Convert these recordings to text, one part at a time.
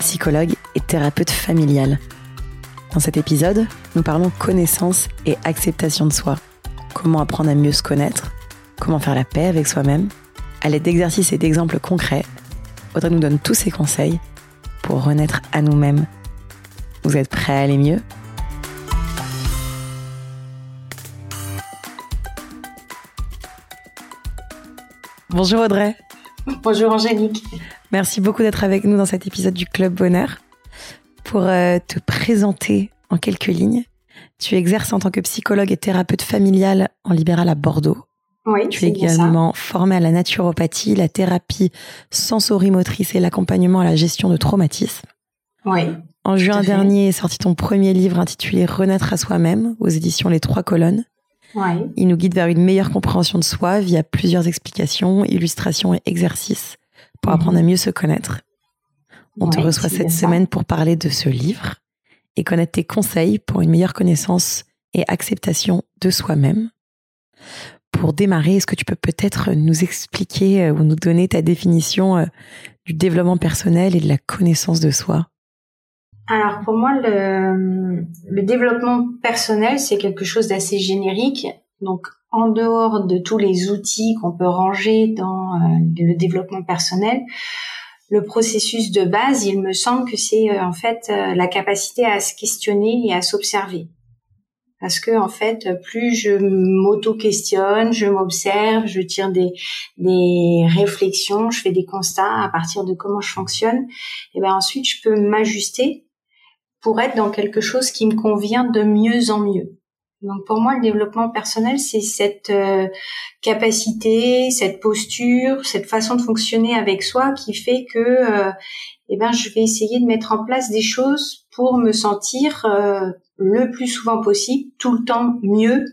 psychologue et thérapeute familiale. Dans cet épisode, nous parlons connaissance et acceptation de soi. Comment apprendre à mieux se connaître, comment faire la paix avec soi-même. À l'aide d'exercices et d'exemples concrets, Audrey nous donne tous ses conseils pour renaître à nous-mêmes. Vous êtes prêts à aller mieux? Bonjour Audrey. Bonjour Angélique. Merci beaucoup d'être avec nous dans cet épisode du Club Bonheur. Pour euh, te présenter en quelques lignes, tu exerces en tant que psychologue et thérapeute familiale en libéral à Bordeaux. Oui, tu es également formée à la naturopathie, la thérapie sensorimotrice et l'accompagnement à la gestion de traumatisme. Oui. En juin dernier est sorti ton premier livre intitulé Renaître à soi-même aux éditions Les Trois Colonnes. Ouais. Il nous guide vers une meilleure compréhension de soi via plusieurs explications, illustrations et exercices pour apprendre à mieux se connaître. On te reçoit cette semaine pour parler de ce livre et connaître tes conseils pour une meilleure connaissance et acceptation de soi-même. Pour démarrer, est-ce que tu peux peut-être nous expliquer euh, ou nous donner ta définition euh, du développement personnel et de la connaissance de soi? Alors pour moi, le, le développement personnel, c'est quelque chose d'assez générique. Donc en dehors de tous les outils qu'on peut ranger dans euh, le développement personnel, le processus de base, il me semble que c'est euh, en fait euh, la capacité à se questionner et à s'observer. Parce que en fait, plus je m'auto-questionne, je m'observe, je tire des, des réflexions, je fais des constats à partir de comment je fonctionne, et ben ensuite je peux m'ajuster pour être dans quelque chose qui me convient de mieux en mieux. Donc pour moi, le développement personnel, c'est cette euh, capacité, cette posture, cette façon de fonctionner avec soi qui fait que, euh, eh ben, je vais essayer de mettre en place des choses pour me sentir euh, le plus souvent possible, tout le temps mieux,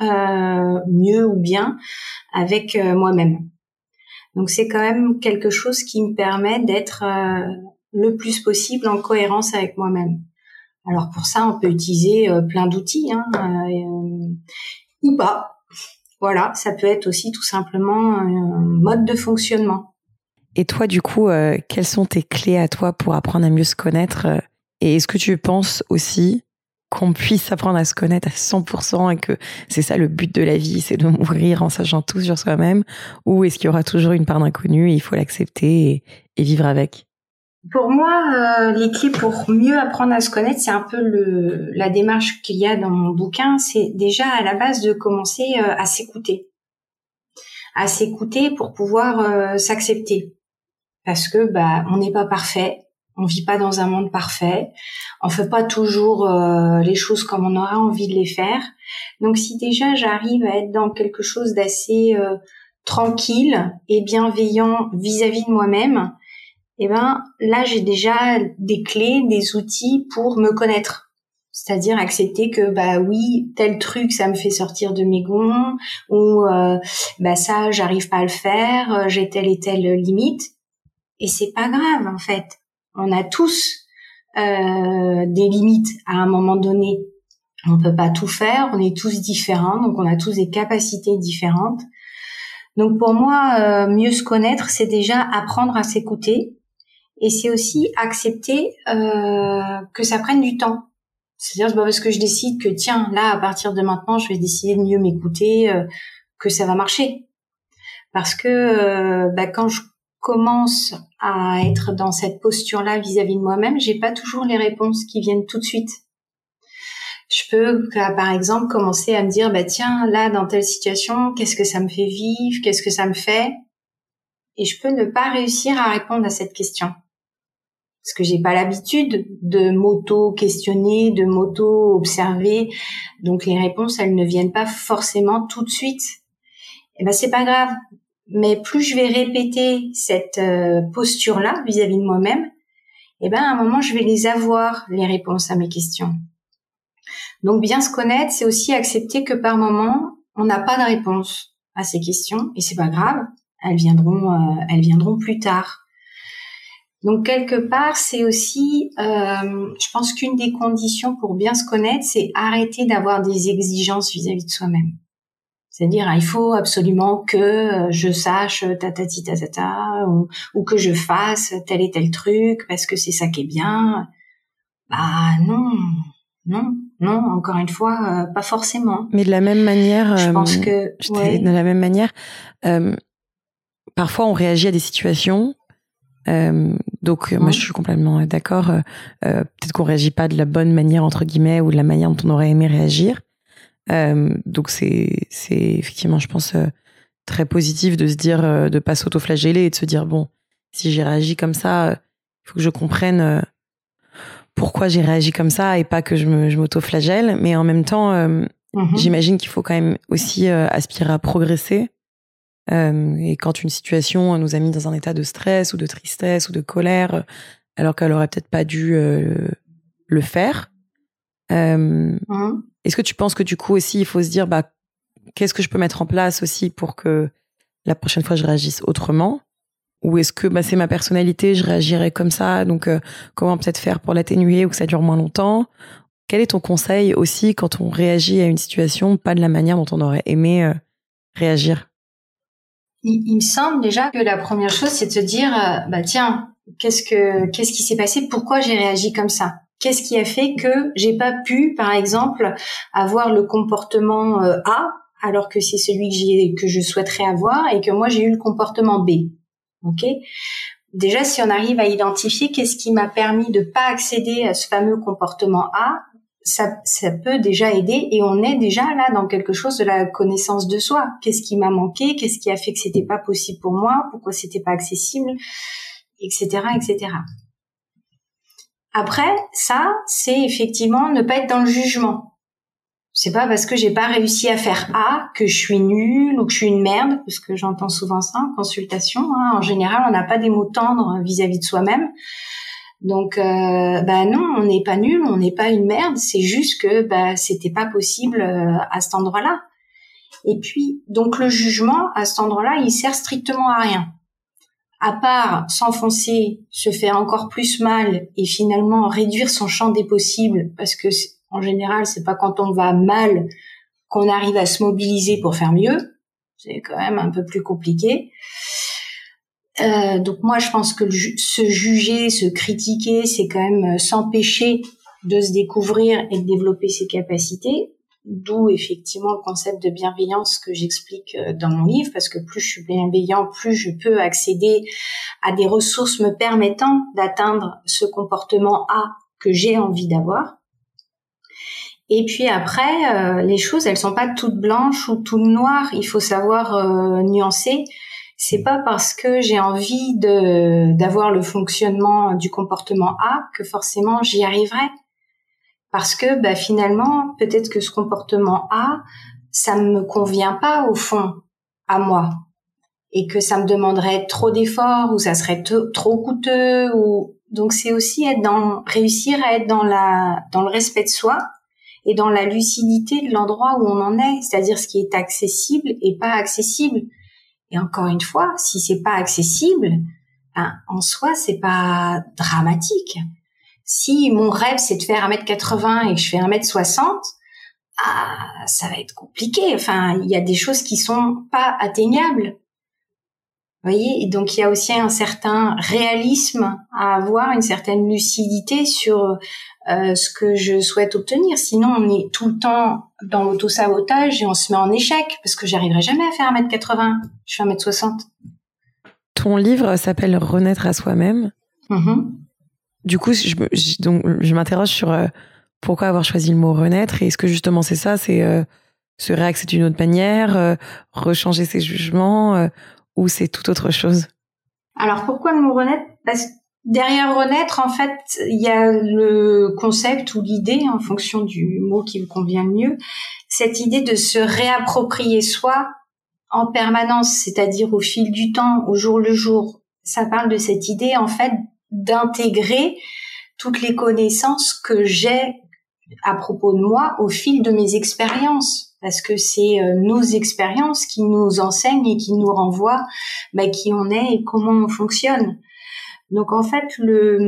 euh, mieux ou bien avec moi-même. Donc c'est quand même quelque chose qui me permet d'être le plus possible en cohérence avec moi-même. Alors pour ça, on peut utiliser euh, plein d'outils, hein, euh, ou pas. Voilà, ça peut être aussi tout simplement un mode de fonctionnement. Et toi, du coup, euh, quelles sont tes clés à toi pour apprendre à mieux se connaître Et est-ce que tu penses aussi qu'on puisse apprendre à se connaître à 100% et que c'est ça le but de la vie, c'est de mourir en sachant tout sur soi-même Ou est-ce qu'il y aura toujours une part d'inconnu et il faut l'accepter et vivre avec? Pour moi, euh, les clés pour mieux apprendre à se connaître, c'est un peu la démarche qu'il y a dans mon bouquin. C'est déjà à la base de commencer euh, à s'écouter, à s'écouter pour pouvoir euh, s'accepter, parce que bah on n'est pas parfait, on vit pas dans un monde parfait, on fait pas toujours euh, les choses comme on aura envie de les faire. Donc si déjà j'arrive à être dans quelque chose d'assez tranquille et bienveillant vis-à-vis de moi-même, eh ben là j'ai déjà des clés, des outils pour me connaître. C'est-à-dire accepter que bah oui, tel truc ça me fait sortir de mes gonds ou euh, bah ça j'arrive pas à le faire, euh, j'ai telle et telle limite et c'est pas grave en fait. On a tous euh, des limites à un moment donné. On peut pas tout faire, on est tous différents, donc on a tous des capacités différentes. Donc pour moi, euh, mieux se connaître, c'est déjà apprendre à s'écouter et c'est aussi accepter euh, que ça prenne du temps. C'est-à-dire c'est pas parce que je décide que tiens là à partir de maintenant je vais décider de mieux m'écouter euh, que ça va marcher. Parce que euh, bah, quand je commence à être dans cette posture-là vis-à-vis de moi-même, j'ai pas toujours les réponses qui viennent tout de suite. Je peux, par exemple, commencer à me dire, bah tiens, là, dans telle situation, qu'est-ce que ça me fait vivre, qu'est-ce que ça me fait, et je peux ne pas réussir à répondre à cette question parce que j'ai pas l'habitude de m'auto-questionner, de m'auto-observer, donc les réponses elles ne viennent pas forcément tout de suite. Et ben c'est pas grave, mais plus je vais répéter cette euh, posture-là vis-à-vis de moi-même, eh ben à un moment je vais les avoir les réponses à mes questions. Donc bien se connaître, c'est aussi accepter que par moment on n'a pas de réponse à ces questions et c'est pas grave, elles viendront, euh, elles viendront plus tard. Donc quelque part, c'est aussi, euh, je pense qu'une des conditions pour bien se connaître, c'est arrêter d'avoir des exigences vis-à-vis de soi-même. C'est-à-dire, il faut absolument que euh, je sache ta ta ta ta, ta ou, ou que je fasse tel et tel truc parce que c'est ça qui est bien. Bah non, non, non. Encore une fois, euh, pas forcément. Mais de la même manière, je pense que de la même manière, parfois on réagit à des situations euh, donc moi je suis complètement euh, d'accord. Euh, euh, Peut-être qu'on réagit pas de la bonne manière entre guillemets ou de la manière dont on aurait aimé réagir. Euh, donc c'est c'est effectivement je pense très positif de se dire de pas s'auto-flageller et de se dire bon si j'ai réagi comme ça, il faut que je comprenne pourquoi j'ai réagi comme ça et pas que je me je m'auto-flagelle. Mais en même temps, mm-hmm. j'imagine qu'il faut quand même aussi aspirer à progresser euh, et quand une situation nous a mis dans un état de stress ou de tristesse ou de colère, alors qu'elle aurait peut-être pas dû euh, le faire, euh, mmh. est-ce que tu penses que du coup aussi il faut se dire bah qu'est-ce que je peux mettre en place aussi pour que la prochaine fois je réagisse autrement? Ou est-ce que bah, c'est ma personnalité, je réagirais comme ça, donc comment peut-être faire pour l'atténuer ou que ça dure moins longtemps? Quel est ton conseil aussi quand on réagit à une situation pas de la manière dont on aurait aimé réagir? Il, me semble déjà que la première chose, c'est de se dire, euh, bah tiens, qu'est-ce que qu'est-ce qui s'est passé? Pourquoi j'ai réagi comme ça? Qu'est-ce qui a fait que j'ai pas pu, par exemple, avoir le comportement euh, A alors que c'est celui que j'ai que je souhaiterais avoir et que moi j'ai eu le comportement B? Ok? Déjà, si on arrive à identifier qu'est-ce qui m'a permis de pas accéder à ce fameux comportement A, ça, ça peut déjà aider et on est déjà là dans quelque chose de la connaissance de soi. Qu'est-ce qui m'a manqué? Qu'est-ce qui a fait que c'était pas possible pour moi? Pourquoi c'était pas accessible? Etc. Etc. Après, ça, c'est effectivement ne pas être dans le jugement. C'est pas parce que j'ai pas réussi à faire A que je suis nulle ou que je suis une merde, parce que j'entends souvent ça en consultation. Hein. En général, on n'a pas des mots tendres vis-à-vis de soi-même. Donc, euh, bah non, on n'est pas nul, on n'est pas une merde. C'est juste que bah c'était pas possible euh, à cet endroit-là. Et puis, donc le jugement à cet endroit-là, il sert strictement à rien. À part s'enfoncer, se faire encore plus mal et finalement réduire son champ des possibles, parce que en général, c'est pas quand on va mal qu'on arrive à se mobiliser pour faire mieux. C'est quand même un peu plus compliqué. Euh, donc moi, je pense que se juger, se critiquer, c'est quand même euh, s'empêcher de se découvrir et de développer ses capacités. D'où effectivement le concept de bienveillance que j'explique euh, dans mon livre, parce que plus je suis bienveillant, plus je peux accéder à des ressources me permettant d'atteindre ce comportement A que j'ai envie d'avoir. Et puis après, les choses, elles sont pas toutes blanches ou toutes noires. Il faut savoir nuancer c'est pas parce que j'ai envie de d'avoir le fonctionnement du comportement A que forcément j'y arriverai. Parce que bah, finalement, peut-être que ce comportement A, ça me convient pas au fond à moi et que ça me demanderait trop d'efforts ou ça serait trop coûteux ou donc c'est aussi être dans réussir à être dans la dans le respect de soi et dans la lucidité de l'endroit où on en est, c'est-à-dire ce qui est accessible et pas accessible. Et encore une fois, si c'est pas accessible, ben, en soi, c'est pas dramatique. Si mon rêve c'est de faire 1m80 et que je fais 1m60, ah, ça va être compliqué. Enfin, il y a des choses qui sont pas atteignables. Vous voyez, donc il y a aussi un certain réalisme à avoir, une certaine lucidité sur ce que je souhaite obtenir. Sinon, on est tout le temps dans l'auto-sabotage et on se met en échec parce que j'arriverai jamais à faire 1m80. Je fais 1m60. Ton livre s'appelle Renaître à soi-même. Mm-hmm. Du coup, je, je donc, je m'interroge sur euh, pourquoi avoir choisi le mot renaître et est-ce que justement c'est ça, c'est euh, se réaxer d'une autre manière, rechanger ses jugements ou c'est tout autre chose? Alors pourquoi le mot renaître? Parce Derrière renaître, en fait, il y a le concept ou l'idée, en fonction du mot qui me convient le mieux, cette idée de se réapproprier soi en permanence, c'est-à-dire au fil du temps, au jour le jour. Ça parle de cette idée, en fait, d'intégrer toutes les connaissances que j'ai à propos de moi au fil de mes expériences parce que c'est euh, nos expériences qui nous enseignent et qui nous renvoient bah, qui on est et comment on fonctionne. Donc en fait le,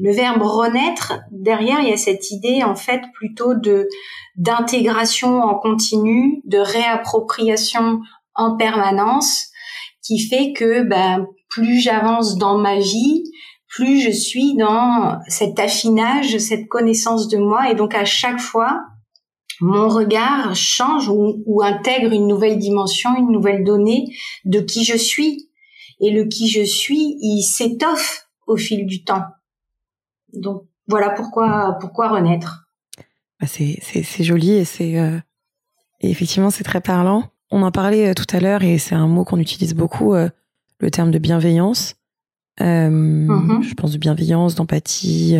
verbe renaître derrière il y a cette idée en fait plutôt de d'intégration en continu, de réappropriation en permanence qui fait que ben, plus j'avance dans ma vie, plus je suis dans cet affinage, cette connaissance de moi et donc à chaque fois mon regard change ou, intègre une nouvelle dimension, une nouvelle donnée de qui je suis. Et le qui je suis, il s'étoffe au fil du temps. Donc voilà pourquoi pourquoi renaître. Bah, c'est c'est joli et c'est euh, effectivement c'est très parlant. On en parlait euh, tout à l'heure et c'est un mot qu'on utilise beaucoup, euh, le terme de bienveillance. Mm-hmm. Je pense de bienveillance, d'empathie,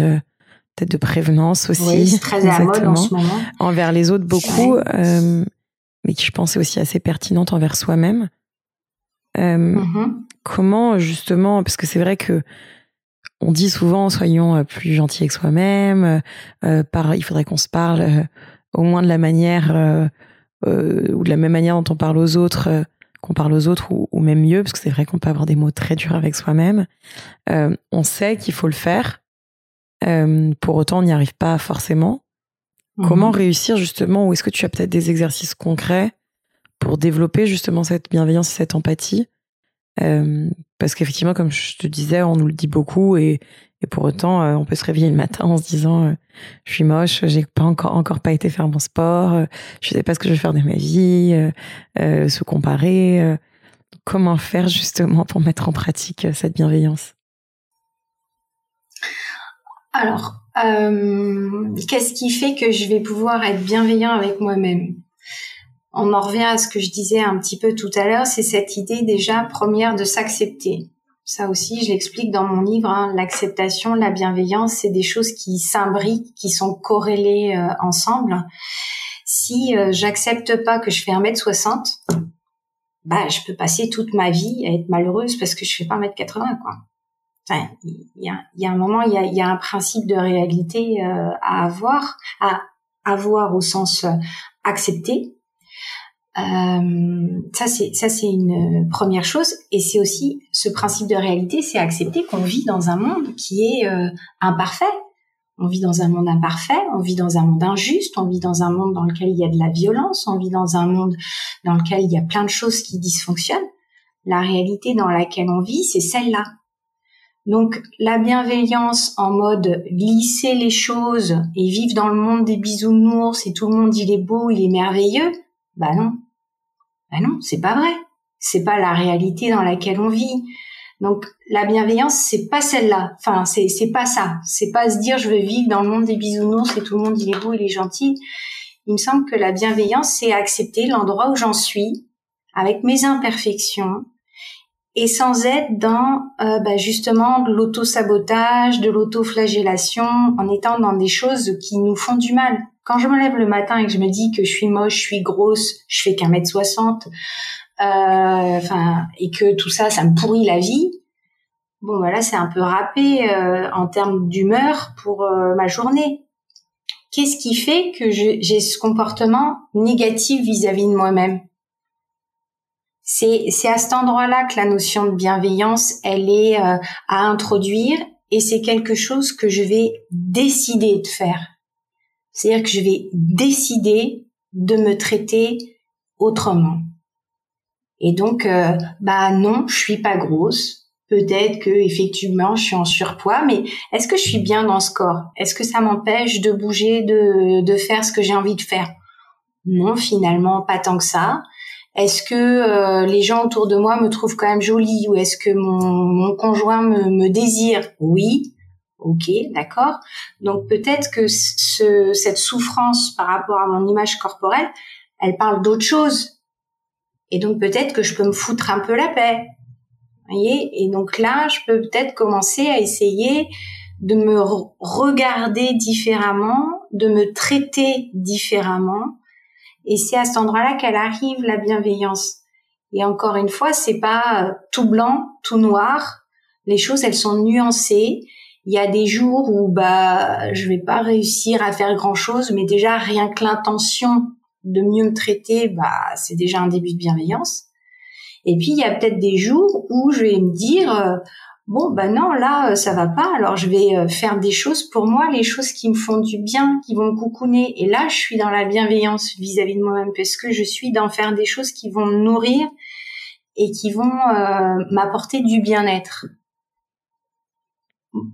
peut-être de prévenance aussi. Oui, c'est très à la mode en ce moment. Envers les autres, beaucoup, mais qui je pense est aussi assez pertinente envers soi-même. Euh, mm-hmm. Comment justement, parce que c'est vrai que on dit souvent soyons euh, plus gentils avec soi-même. Euh, par, il faudrait qu'on se parle euh, au moins de la manière ou de la même manière dont on parle aux autres, qu'on parle aux autres ou, ou, même mieux, parce que c'est vrai qu'on peut avoir des mots très durs avec soi-même. on sait qu'il faut le faire pour autant, on n'y arrive pas forcément. Comment mhm. réussir justement Ou est-ce que tu as peut-être des exercices concrets pour développer justement cette bienveillance et cette empathie. Euh, Parce qu'effectivement, comme je te disais, on nous le dit beaucoup et, pour autant, euh, on peut se réveiller le matin en se disant euh, je suis moche, j'ai pas encore encore pas été faire mon sport, je sais pas ce que je vais faire de ma vie, se comparer. comment faire justement pour mettre en pratique cette bienveillance? Alors, qu'est-ce qui fait que je vais pouvoir être bienveillant avec moi-même? On en revient à ce que je disais un petit peu tout à l'heure, c'est cette idée déjà première de s'accepter. Ça aussi, je l'explique dans mon livre, hein, l'acceptation, la bienveillance, c'est des choses qui s'imbriquent, qui sont corrélées euh, ensemble. Si euh, j'accepte pas que je fais 1m60, bah, je peux passer toute ma vie à être malheureuse parce que je fais pas 1m80, quoi il y a, y a, un moment, il y a, y a, un principe de réalité euh, à avoir, à avoir au sens euh, accepté. Euh, ça c'est ça c'est une première chose et c'est aussi ce principe de réalité, c'est accepter qu'on vit dans un monde qui est euh, imparfait. On vit dans un monde imparfait, on vit dans un monde injuste, on vit dans un monde dans lequel il y a de la violence, on vit dans un monde dans lequel il y a plein de choses qui dysfonctionnent. La réalité dans laquelle on vit, c'est celle-là. Donc la bienveillance en mode glisser les choses et vivre dans le monde des bisounours et tout le monde il est beau, il est merveilleux, bah non. Bah non, c'est pas vrai. C'est pas la réalité dans laquelle on vit. Donc la bienveillance, c'est pas celle-là. Enfin, c'est c'est pas ça. C'est pas se dire je veux vivre dans le monde des bisounours et tout le monde il est beau, il est gentil. Il me semble que la bienveillance, c'est accepter l'endroit où j'en suis, avec mes imperfections, et sans être dans euh, bah, justement de l'auto-sabotage, de l'auto-flagellation, en étant dans des choses qui nous font du mal. Quand je me lève le matin et que je me dis que je suis moche, je suis grosse, je fais qu'un mètre soixante, euh, enfin, et que tout ça, ça me pourrit la vie. Bon, voilà, c'est un peu râpé euh, en termes d'humeur pour ma journée. Qu'est-ce qui fait que j'ai ce comportement négatif vis-à-vis -vis de moi-même? C'est à cet endroit-là que la notion de bienveillance, elle est euh, à introduire et c'est quelque chose que je vais décider de faire. C'est-à-dire que je vais décider de me traiter autrement. Et donc, euh, bah non, je suis pas grosse. Peut-être que effectivement, je suis en surpoids, mais est-ce que je suis bien dans ce corps? Est-ce que ça m'empêche de bouger, de, de faire ce que j'ai envie de faire? Non, finalement, pas tant que ça. Est-ce que euh, les gens autour de moi me trouvent quand même jolie? Ou est-ce que mon, conjoint me, désire? Oui. Ok, d'accord. Donc peut-être que ce, cette souffrance par rapport à mon image corporelle, elle parle d'autre chose. Et donc peut-être que je peux me foutre un peu la paix. voyez? Et donc là, je peux peut-être commencer à essayer de me regarder différemment, de me traiter différemment, et c'est à cet endroit-là qu'elle arrive la bienveillance. Et encore une fois, c'est pas euh, tout blanc, tout noir. Les choses, elles sont nuancées. Il y a des jours où bah je vais pas réussir à faire grand chose, mais déjà rien que l'intention de mieux me traiter, bah c'est déjà un début de bienveillance. Et puis il y a peut-être des jours où je vais me dire euh, bon ben non là ça va pas, alors je vais euh, faire des choses pour moi, les choses qui me font du bien, qui vont me coucouner. Et là je suis dans la bienveillance vis-à-vis de moi-même parce que je suis dans faire des choses qui vont me nourrir et qui vont euh, m'apporter du bien-être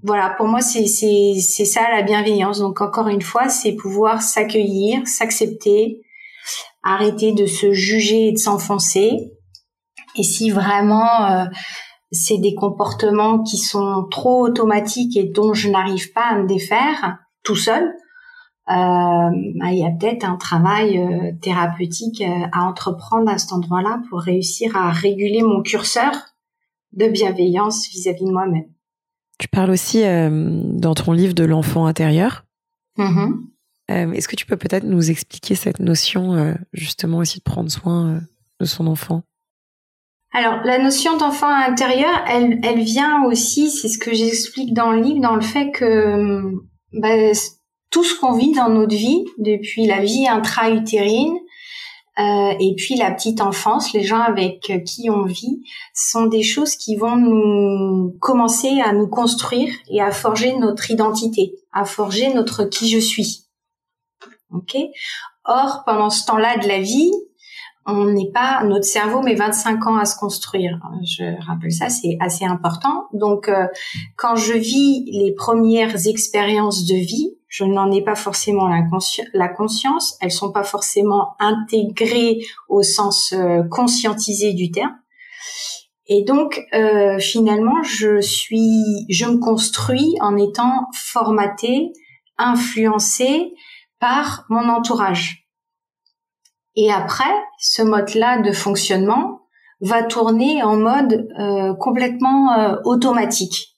voilà, pour moi, c'est ça la bienveillance. Donc encore une fois, c'est pouvoir s'accueillir, s'accepter, arrêter de se juger et de s'enfoncer. Et si vraiment euh, c'est des comportements qui sont trop automatiques et dont je n'arrive pas à me défaire tout seul, euh, bah, il y a peut-être un travail euh, thérapeutique à entreprendre à cet endroit-là pour réussir à réguler mon curseur de bienveillance vis à -vis de moi-même. Tu parles aussi euh, dans ton livre de l'enfant intérieur. Mm-hmm. Euh, est-ce que tu peux peut-être nous expliquer cette notion, euh, justement aussi de prendre soin de son enfant? Alors, la notion d'enfant intérieur, elle, elle vient aussi, c'est ce que j'explique dans le livre, dans le fait que bah, tout ce qu'on vit dans notre vie, depuis la vie intra-utérine, euh, et puis la petite enfance, les gens avec qui on vit, sont des choses qui vont nous commencer à nous construire et à forger notre identité, à forger notre qui je suis. Ok? Or, pendant ce temps-là de la vie, on n'est pas, notre cerveau met 25 ans à se construire. Je rappelle ça, c'est assez important. Donc, euh, quand je vis les premières expériences de vie, je n'en ai pas forcément la, conscience, elles sont pas forcément intégrées au sens euh, conscientisé du terme. Et donc euh, finalement, je suis, je me construis en étant formatée, influencée par mon entourage. Et après, ce mode-là de fonctionnement va tourner en mode euh, complètement automatique.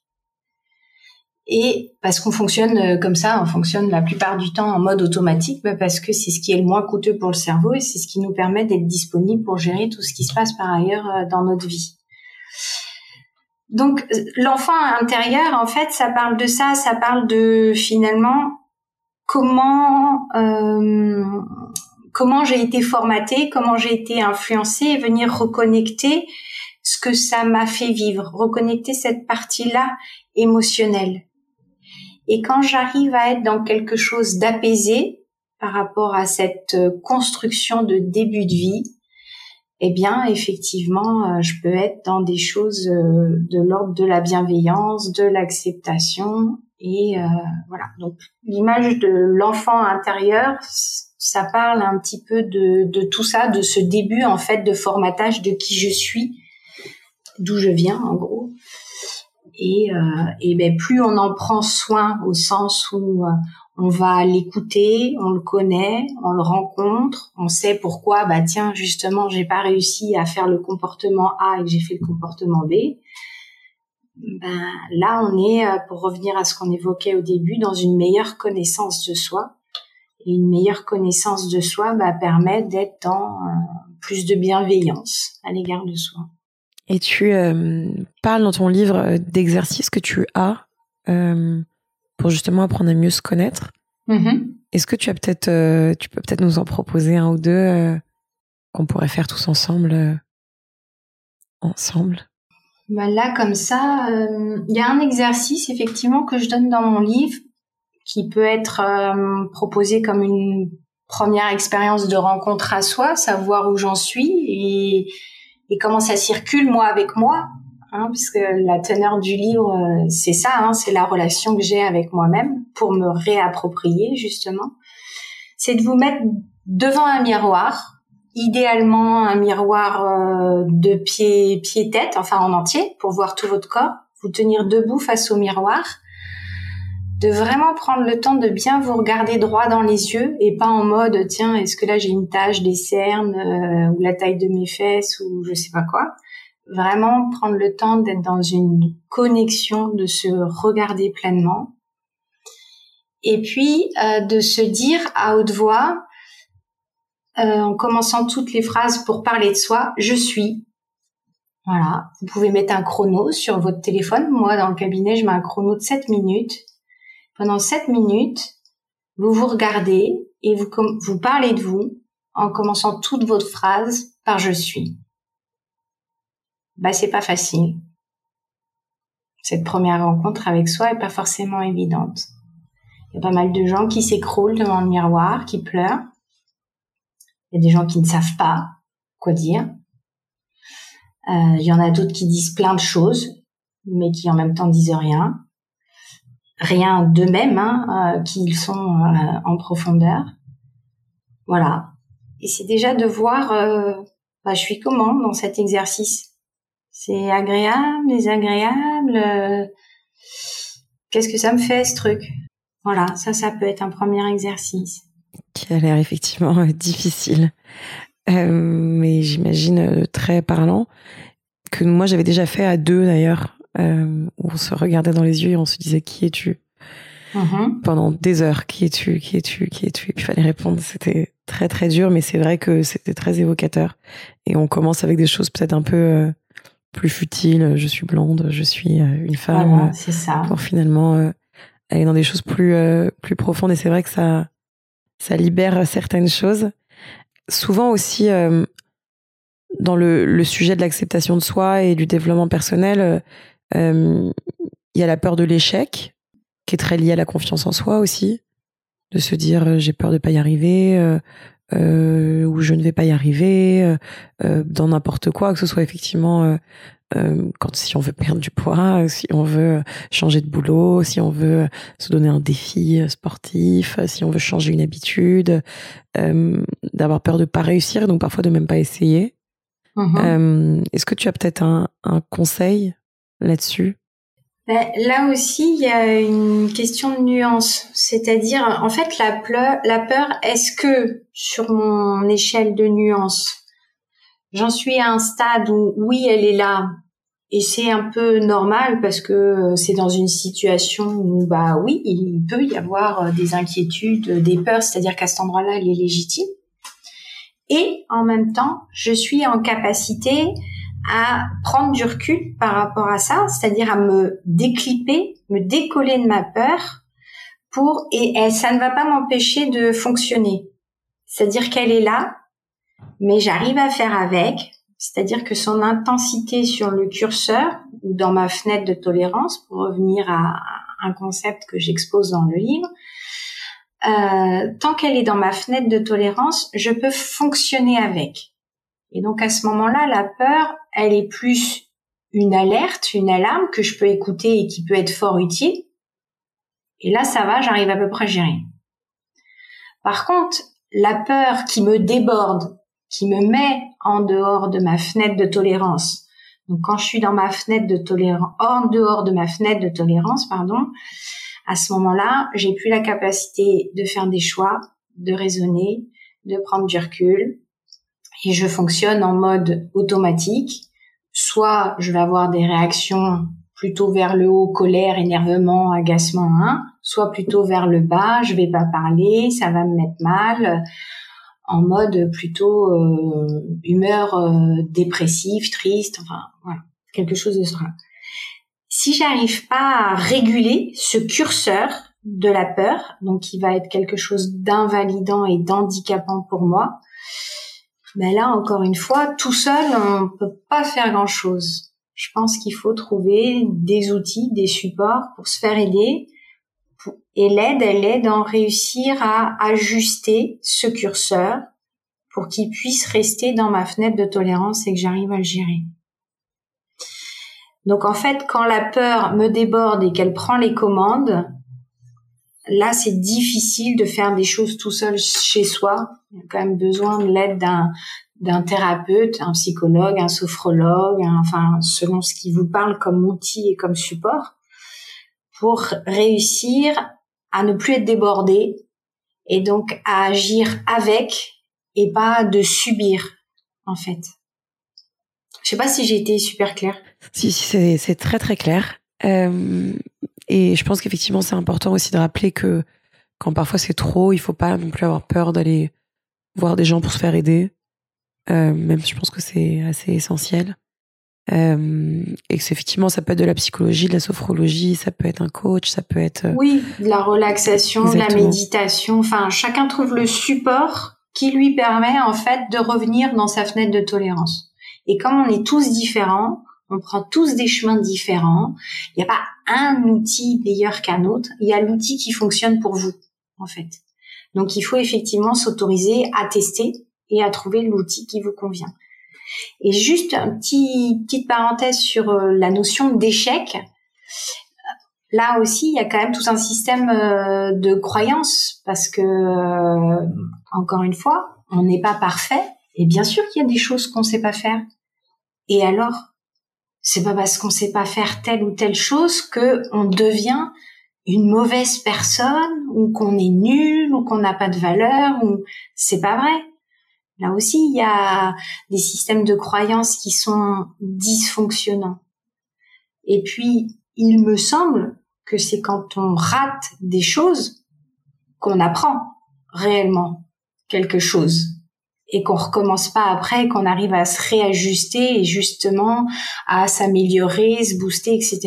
Et parce qu'on fonctionne euh, comme ça, on fonctionne la plupart du temps en mode automatique, bah, parce que c'est ce qui est le moins coûteux pour le cerveau et c'est ce qui nous permet d'être disponible pour gérer tout ce qui se passe par ailleurs euh, dans notre vie. Donc l'enfant intérieur, en fait, ça parle de ça, ça parle de finalement comment euh, comment j'ai été formatée, comment j'ai été influencée, et venir reconnecter ce que ça m'a fait vivre, reconnecter cette partie-là émotionnelle. Et quand j'arrive à être dans quelque chose d'apaisé par rapport à cette euh, construction de début de vie, eh bien, effectivement, euh, je peux être dans des choses euh, de l'ordre de la bienveillance, de l'acceptation. Et voilà. Donc, l'image de l'enfant intérieur, ça parle un petit peu de, de tout ça, de ce début en fait de formatage de qui je suis, d'où je viens en gros, et, euh, ben plus on en prend soin au sens où euh, on va l'écouter, on le connaît, on le rencontre, on sait pourquoi. Bah tiens, justement, j'ai pas réussi à faire le comportement A et que j'ai fait le comportement B. Ben là, on est, euh, pour revenir à ce qu'on évoquait au début, dans une meilleure connaissance de soi. Et une meilleure connaissance de soi bah, permet d'être dans plus de bienveillance à l'égard de soi. Et tu euh, parles dans ton livre euh, d'exercices que tu as euh, pour justement apprendre à mieux se connaître. Mm-hmm. Est-ce que tu as peut-être, tu peux peut-être nous en proposer un ou deux qu'on pourrait faire tous ensemble, ensemble? Bah Là, comme ça, il y a un exercice effectivement que je donne dans mon livre qui peut être proposé comme une première expérience de rencontre à soi, savoir où j'en suis et et comment ça circule moi avec moi, hein, puisque la teneur du livre euh, c'est ça, hein, c'est la relation que j'ai avec moi-même pour me réapproprier justement. C'est de vous mettre devant un miroir, idéalement un miroir euh, de pied pied tête, enfin en entier, pour voir tout votre corps. Vous tenir debout face au miroir de vraiment prendre le temps de bien vous regarder droit dans les yeux et pas en mode tiens est-ce que là j'ai une tache des cernes euh, ou la taille de mes fesses ou je sais pas quoi vraiment prendre le temps d'être dans une connexion de se regarder pleinement et puis euh, de se dire à haute voix euh, en commençant toutes les phrases pour parler de soi je suis Voilà. Vous pouvez mettre un chrono sur votre téléphone. Moi, dans le cabinet, je mets un chrono de 7 minutes. Pendant 7 minutes, vous vous regardez et vous, vous parlez de vous en commençant toute votre phrase par je suis. Bah, c'est pas facile. Cette première rencontre avec soi est pas forcément évidente. Il y a pas mal de gens qui s'écroulent devant le miroir, qui pleurent. Il y a des gens qui ne savent pas quoi dire. Euh, il y en a d'autres qui disent plein de choses, mais qui en même temps disent rien. Rien d'eux-mêmes, hein, euh, qu'ils sont euh, en profondeur. Voilà. Et c'est déjà de voir, bah, je suis comment dans cet exercice? C'est agréable, désagréable. Qu'est-ce que ça me fait ce truc? Voilà, ça, ça peut être un premier exercice. Qui a l'air effectivement difficile. Euh, mais j'imagine euh, très parlant que moi j'avais déjà fait à deux d'ailleurs euh, où on se regardait dans les yeux et on se disait qui es-tu? Mm-hmm. pendant des heures qui es-tu? Qui es-tu? Qui es-tu? Et puis il fallait répondre. C'était très très dur mais c'est vrai que c'était très évocateur. Et on commence avec des choses peut-être un peu plus futiles. Je suis blonde je suis une femme. C'est ça. Pour finalement aller dans des choses plus plus profondes. Et c'est vrai que ça ça libère certaines choses. Souvent aussi euh, dans le, le, sujet de l'acceptation de soi et du développement personnel, euh, euh, il y a la peur de l'échec qui est très liée à la confiance en soi aussi, de se dire j'ai peur de pas y arriver ou je ne vais pas y arriver dans n'importe quoi, que ce soit effectivement euh, quand si on veut perdre du poids, si on veut changer de boulot, si on veut se donner un défi sportif, si on veut changer une habitude, euh, d'avoir peur de pas réussir, donc parfois de même pas essayer. Mm-hmm. Euh, est-ce que tu as peut-être un, un, conseil là-dessus? Ben, Là aussi, il y a une question de nuance, c'est-à-dire en fait la, la peur, est-ce que sur mon échelle de nuance, J'en suis à un stade où oui, elle est là. Et c'est un peu normal parce que euh, c'est dans une situation où, bah oui, il peut y avoir euh, des inquiétudes, des peurs, c'est-à-dire qu'à cet endroit-là, elle est légitime. Et en même temps, je suis en capacité à prendre du recul par rapport à ça, c'est-à-dire à me décliper, me décoller de ma peur pour, et ça ne va pas m'empêcher de fonctionner. C'est-à-dire qu'elle est là, mais j'arrive à faire avec, c'est-à-dire que son intensité sur le curseur ou dans ma fenêtre de tolérance, pour revenir à un concept que j'expose dans le livre, euh, tant qu'elle est dans ma fenêtre de tolérance, je peux fonctionner avec. Et donc à ce moment-là, la peur, elle est plus une alerte, une alarme que je peux écouter et qui peut être fort utile. Et là, ça va, j'arrive à peu près à gérer. Par contre, la peur qui me déborde qui me met en dehors de ma fenêtre de tolérance. Donc quand je suis dans ma fenêtre de tolérance, en dehors de ma fenêtre de tolérance, pardon, à ce moment-là, j'ai plus la capacité de faire des choix, de raisonner, de prendre du recul, et je fonctionne en mode automatique. Soit je vais avoir des réactions plutôt vers le haut, colère, énervement, agacement, hein, soit plutôt vers le bas, je vais pas parler, ça va me mettre mal en mode plutôt euh, humeur euh, dépressive, triste, enfin voilà, quelque chose de ça. Si j'arrive pas à réguler ce curseur de la peur, donc qui va être quelque chose d'invalidant et d'handicapant pour moi, ben là encore une fois, tout seul on peut pas faire grand chose. Je pense qu'il faut trouver des outils, des supports pour se faire aider et l'aide, elle est d'en réussir à ajuster ce curseur pour qu'il puisse rester dans ma fenêtre de tolérance et que j'arrive à le gérer. Donc en fait, quand la peur me déborde et qu'elle prend les commandes, là c'est difficile de faire des choses tout seul chez soi. Il y a quand même besoin de l'aide d'un d'un thérapeute, un psychologue, un sophrologue, enfin selon ce qui vous parle comme outil et comme support pour réussir à ne plus être débordé et donc à agir avec et pas de subir en fait. Je sais pas si j'ai été super claire. Si, si c'est très très clair. Euh, et je pense qu'effectivement c'est important aussi de rappeler que quand parfois c'est trop, il faut pas non plus avoir peur d'aller voir des gens pour se faire aider. Euh, même je pense que c'est assez essentiel. Euh, et que effectivement, ça peut être de la psychologie, de la sophrologie, ça peut être un coach, ça peut être. Euh, oui, de la relaxation, de la méditation. Enfin, chacun trouve le support qui lui permet en fait de revenir dans sa fenêtre de tolérance. Et comme on est tous différents, on prend tous des chemins différents. Il n'y a pas un outil meilleur qu'un autre. Il y a l'outil qui fonctionne pour vous, en fait. Donc, il faut effectivement s'autoriser à tester et à trouver l'outil qui vous convient. Et juste un petit petite parenthèse sur euh, la notion d'échec. Là aussi, il y a quand même tout un système euh, de croyances parce que euh, encore une fois, on n'est pas parfait et bien sûr qu'il y a des choses qu'on ne sait pas faire. Et alors, c'est pas parce qu'on sait pas faire telle ou telle chose que on devient une mauvaise personne ou qu'on est nul ou qu'on n'a pas de valeur ou c'est pas vrai. Là aussi, il y a des systèmes de croyances qui sont dysfonctionnants. Et puis, il me semble que c'est quand on rate des choses qu'on apprend réellement quelque chose et qu'on recommence pas après, qu'on arrive à se réajuster et justement à s'améliorer, se booster, etc.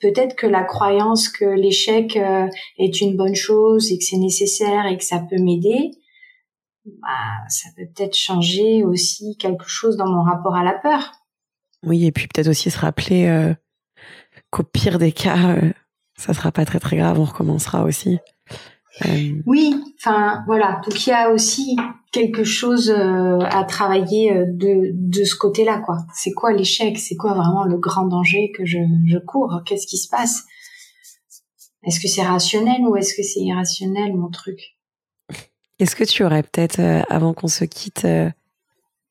Peut-être que la croyance que l'échec euh, est une bonne chose et que c'est nécessaire et que ça peut m'aider, bah, ça peut peut-être changer aussi quelque chose dans mon rapport à la peur. Oui, et puis peut-être aussi se rappeler euh, qu'au pire des cas, euh, ça sera pas très très grave, on recommencera aussi. Euh, oui, enfin voilà. Donc il y a aussi quelque chose à travailler de, de ce côté-là, quoi. C'est quoi l'échec? C'est quoi vraiment le grand danger que je, je cours? Qu'est-ce qui se passe? Est-ce que c'est rationnel ou est-ce que c'est irrationnel mon truc? Est-ce que tu aurais peut-être, euh, avant qu'on se quitte, euh,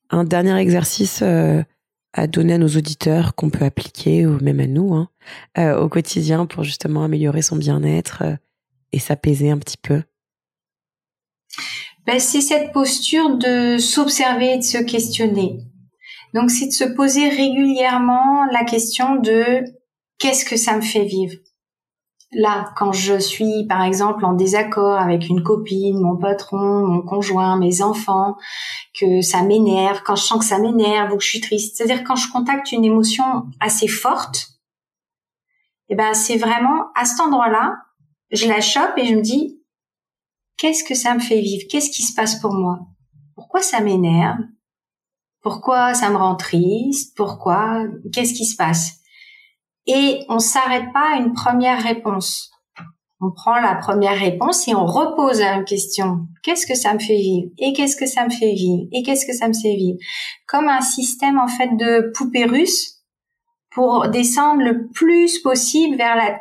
un dernier exercice euh, à donner à nos auditeurs qu'on peut appliquer, ou même à nous, hein, au quotidien pour justement améliorer son bien-être et s'apaiser un petit peu ben, C'est cette posture de s'observer et de se questionner. Donc c'est de se poser régulièrement la question de qu'est-ce que ça me fait vivre? Là, quand je suis par exemple en désaccord avec une copine, mon patron, mon conjoint, mes enfants, que ça m'énerve, quand je sens que ça m'énerve ou que je suis triste, c'est-à-dire quand je contacte une émotion assez forte, eh ben c'est vraiment à cet endroit-là, je la chope et je me dis qu'est-ce que ça me fait vivre, qu'est-ce qui se passe pour moi, pourquoi ça m'énerve, pourquoi ça me rend triste, pourquoi, qu'est-ce qui se passe? Et on s'arrête pas à une première réponse. On prend la première réponse et on repose la même question. Qu'est-ce que ça me fait vivre? Et qu'est-ce que ça me fait vivre? Et qu'est-ce que ça me fait vivre? Comme un système en fait de poupée russe pour descendre le plus possible vers la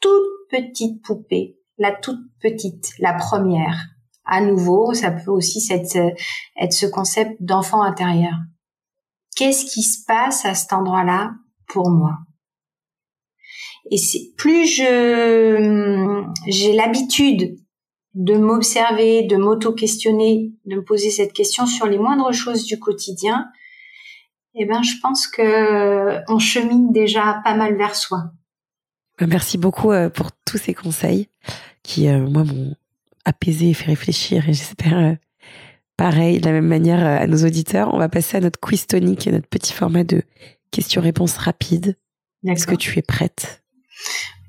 toute petite poupée, la toute petite, la première. À nouveau, ça peut aussi être, être ce concept d'enfant intérieur. Qu'est-ce qui se passe à cet endroit-là pour moi? Et c'est plus je j'ai l'habitude de m'observer, de m'auto-questionner, de me poser cette question sur les moindres choses du quotidien, eh ben je pense que on chemine déjà pas mal vers soi. Merci beaucoup euh, pour tous ces conseils qui euh, moi m'ont apaisé et fait réfléchir et j'espère euh, pareil de la même manière à nos auditeurs. On va passer à notre quiz tonique et notre petit format de questions-réponses rapides. Est-ce que tu es prête?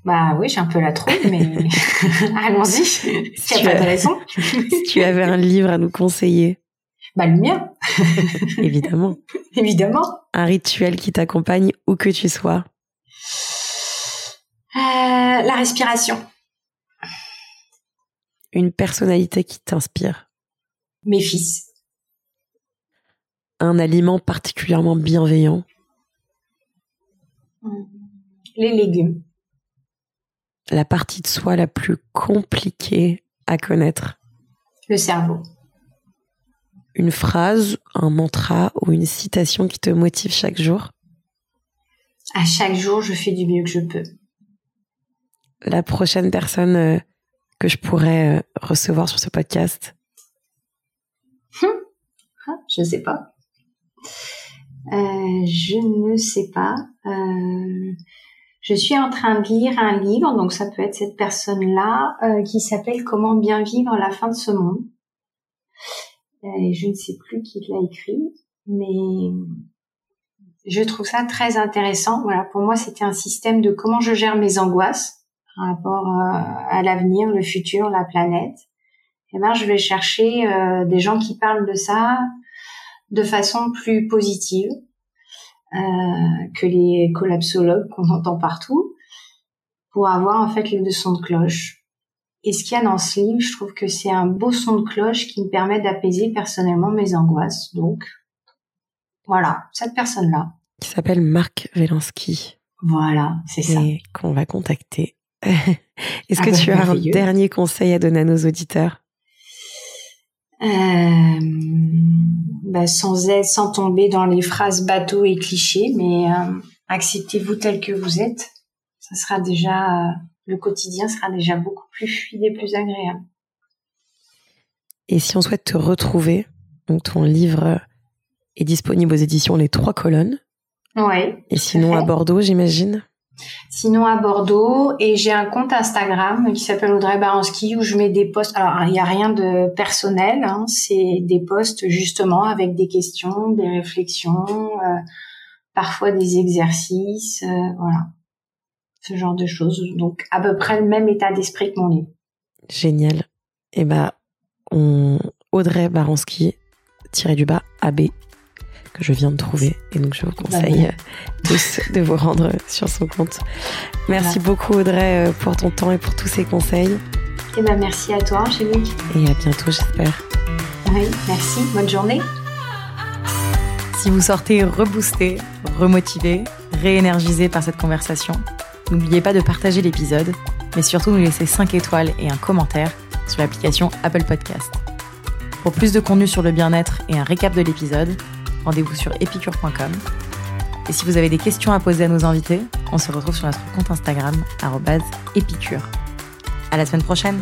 Bah oui, j'ai un peu la trouille, mais allons-y. Si pas de raison. si tu avais un livre à nous conseiller. Bah le mien. Évidemment. Évidemment. Un rituel qui t'accompagne où que tu sois. Euh, la respiration. Une personnalité qui t'inspire. Mes fils. Un aliment particulièrement bienveillant. Les légumes la partie de soi la plus compliquée à connaître Le cerveau. Une phrase, un mantra ou une citation qui te motive chaque jour À chaque jour, je fais du mieux que je peux. La prochaine personne euh, que je pourrais euh, recevoir sur ce podcast hum. ah, Je ne sais pas. Euh, je ne sais pas je suis en train de lire un livre, donc ça peut être cette personne-là, euh, qui s'appelle Comment bien vivre la fin de ce monde. Je ne sais plus qui l'a écrit, mais Je trouve ça très intéressant. Voilà, pour moi, c'était un système de comment je gère mes angoisses par rapport euh, à l'avenir, le futur, la planète. Et eh ben, je vais chercher euh, des gens qui parlent de ça de façon plus positive euh, que les collapsologues qu'on entend partout, pour avoir en fait les deux sons de cloche. Et ce qu'il y a dans ce livre, je trouve que c'est un beau son de cloche qui me permet d'apaiser personnellement mes angoisses. Donc, voilà, cette personne-là. Qui s'appelle Marc Velansky. Voilà, c'est ça. Et qu'on va contacter. Est-ce que ah bah, tu as un dernier conseil à donner à nos auditeurs? Euh, bah, sans être, sans tomber dans les phrases bateaux et clichés, mais euh, acceptez-vous tel que vous êtes. Ça sera déjà le quotidien sera déjà beaucoup plus fluide et plus agréable. Et si on souhaite te retrouver, donc ton livre est disponible aux éditions Les Trois Colonnes. Oui. Et sinon à Bordeaux, j'imagine? Sinon à Bordeaux et j'ai un compte Instagram qui s'appelle Audrey Baranski où je mets des posts. Alors il n'y a rien de personnel, hein, c'est des posts justement avec des questions, des réflexions, euh, parfois des exercices, euh, voilà, ce genre de choses. Donc à peu près le même état d'esprit que mon livre. Génial. Et eh ben Audrey Baranski tiré du bas AB que je viens de trouver. Et donc, je vous conseille tous de vous rendre sur son compte. Merci beaucoup, Audrey, euh, pour ton temps et pour tous ces conseils. Et eh ben, merci à toi, Angélique. Et à bientôt, j'espère. Oui, merci. Bonne journée. Si vous sortez reboosté, remotivé, réénergisé par cette conversation, n'oubliez pas de partager l'épisode, mais surtout nous laisser 5 étoiles et un commentaire sur l'application Apple Podcast. Pour plus de contenu sur le bien-être et un récap de l'épisode, rendez-vous sur epicure.com. Et si vous avez des questions à poser à nos invités, on se retrouve sur notre compte Instagram, épicure. À la semaine prochaine!